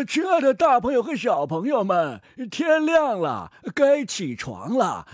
呃，亲爱的大朋友和小朋友们，天亮了，该起床了。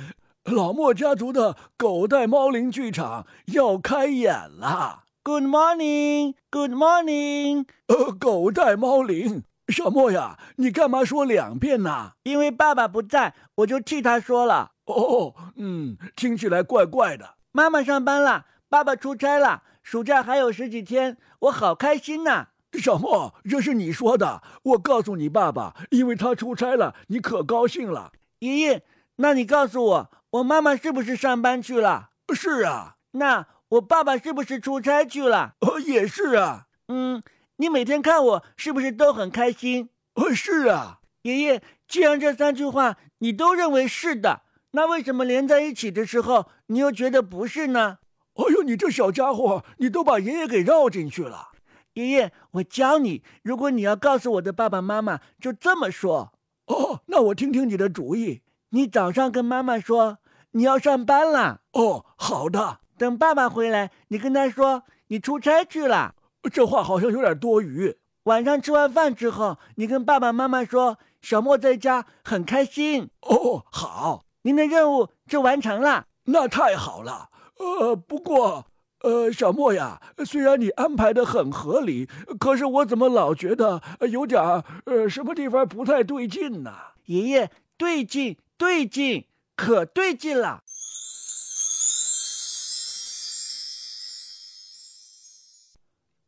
老莫家族的狗带猫铃剧场要开演了。Good morning, Good morning。呃，狗带猫铃，小莫呀，你干嘛说两遍呢？因为爸爸不在，我就替他说了。哦，嗯，听起来怪怪的。妈妈上班了，爸爸出差了，暑假还有十几天，我好开心呐。小莫，这是你说的。我告诉你爸爸，因为他出差了，你可高兴了。爷爷，那你告诉我，我妈妈是不是上班去了？是啊。那。我爸爸是不是出差去了？哦，也是啊。嗯，你每天看我是不是都很开心？哦，是啊。爷爷，既然这三句话你都认为是的，那为什么连在一起的时候你又觉得不是呢？哎呦，你这小家伙，你都把爷爷给绕进去了。爷爷，我教你，如果你要告诉我的爸爸妈妈，就这么说。哦，那我听听你的主意。你早上跟妈妈说你要上班了。哦，好的。等爸爸回来，你跟他说你出差去了。这话好像有点多余。晚上吃完饭之后，你跟爸爸妈妈说小莫在家很开心。哦，好，您的任务就完成了。那太好了。呃，不过，呃，小莫呀，虽然你安排的很合理，可是我怎么老觉得有点呃什么地方不太对劲呢？爷爷，对劲，对劲，可对劲了。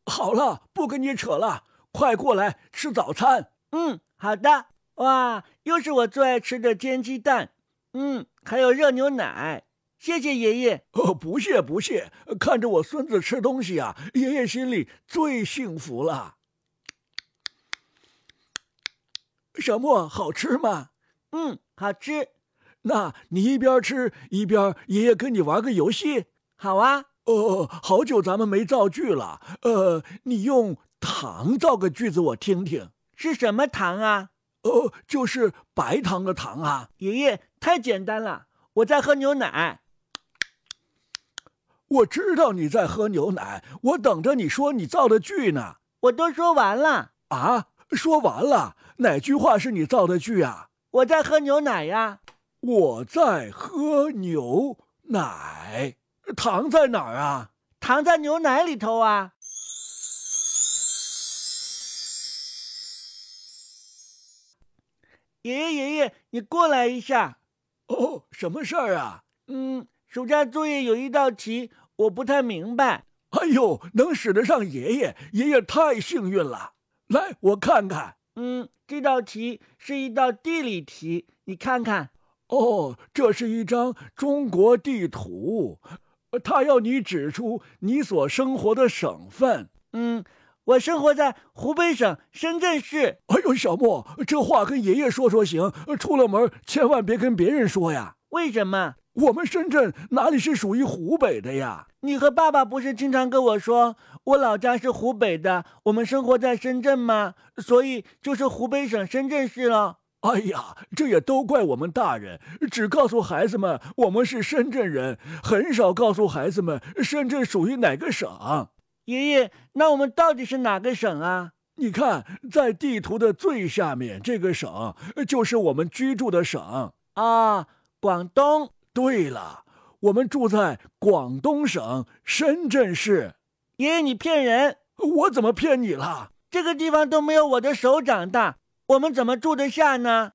好了，不跟你扯了，快过来吃早餐。嗯，好的。哇，又是我最爱吃的煎鸡蛋。嗯，还有热牛奶。谢谢爷爷。哦，不谢不谢。看着我孙子吃东西啊，爷爷心里最幸福了。小莫，好吃吗？嗯，好吃。那你一边吃一边，爷爷跟你玩个游戏。好啊。哦，好久咱们没造句了。呃，你用糖造个句子，我听听。是什么糖啊？呃，就是白糖的糖啊。爷爷，太简单了。我在喝牛奶。我知道你在喝牛奶，我等着你说你造的句呢。我都说完了。啊，说完了？哪句话是你造的句啊？我在喝牛奶呀。我在喝牛奶。糖在哪儿啊？糖在牛奶里头啊！爷爷，爷爷，你过来一下。哦，什么事儿啊？嗯，暑假作业有一道题，我不太明白。哎呦，能使得上爷爷，爷爷太幸运了。来，我看看。嗯，这道题是一道地理题，你看看。哦，这是一张中国地图。他要你指出你所生活的省份。嗯，我生活在湖北省深圳市。哎呦，小莫，这话跟爷爷说说行，出了门千万别跟别人说呀。为什么？我们深圳哪里是属于湖北的呀？你和爸爸不是经常跟我说，我老家是湖北的，我们生活在深圳吗？所以就是湖北省深圳市了。哎呀，这也都怪我们大人，只告诉孩子们我们是深圳人，很少告诉孩子们深圳属于哪个省。爷爷，那我们到底是哪个省啊？你看，在地图的最下面，这个省就是我们居住的省啊，广东。对了，我们住在广东省深圳市。爷爷，你骗人！我怎么骗你了？这个地方都没有我的手掌大。我们怎么住得下呢？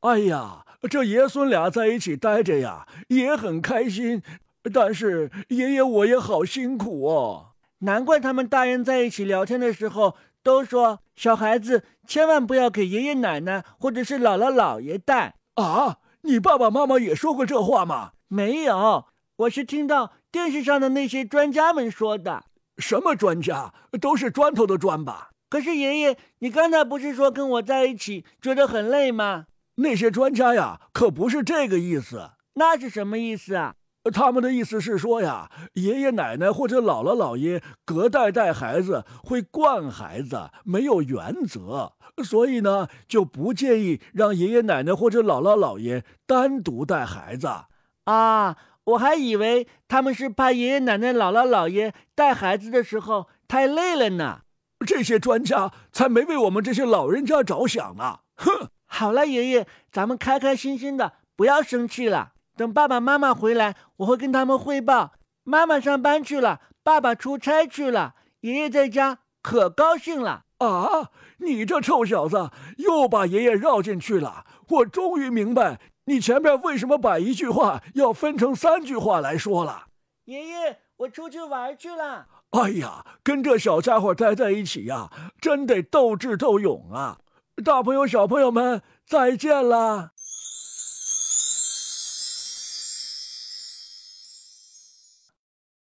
哎呀，这爷孙俩在一起待着呀，也很开心。但是爷爷我也好辛苦哦。难怪他们大人在一起聊天的时候都说，小孩子千万不要给爷爷奶奶或者是姥姥姥爷带啊。你爸爸妈妈也说过这话吗？没有，我是听到电视上的那些专家们说的。什么专家？都是砖头的砖吧？可是爷爷，你刚才不是说跟我在一起觉得很累吗？那些专家呀，可不是这个意思。那是什么意思啊？他们的意思是说呀，爷爷奶奶或者姥姥姥爷隔代带孩子会惯孩子，没有原则，所以呢，就不建议让爷爷奶奶或者姥姥姥爷单独带孩子。啊，我还以为他们是怕爷爷奶奶、姥姥姥爷带孩子的时候太累了呢。这些专家才没为我们这些老人家着想呢！哼！好了，爷爷，咱们开开心心的，不要生气了。等爸爸妈妈回来，我会跟他们汇报。妈妈上班去了，爸爸出差去了，爷爷在家可高兴了啊！你这臭小子又把爷爷绕进去了。我终于明白你前面为什么把一句话要分成三句话来说了。爷爷，我出去玩去了。哎呀，跟这小家伙待在一起呀，真得斗智斗勇啊！大朋友、小朋友们，再见了。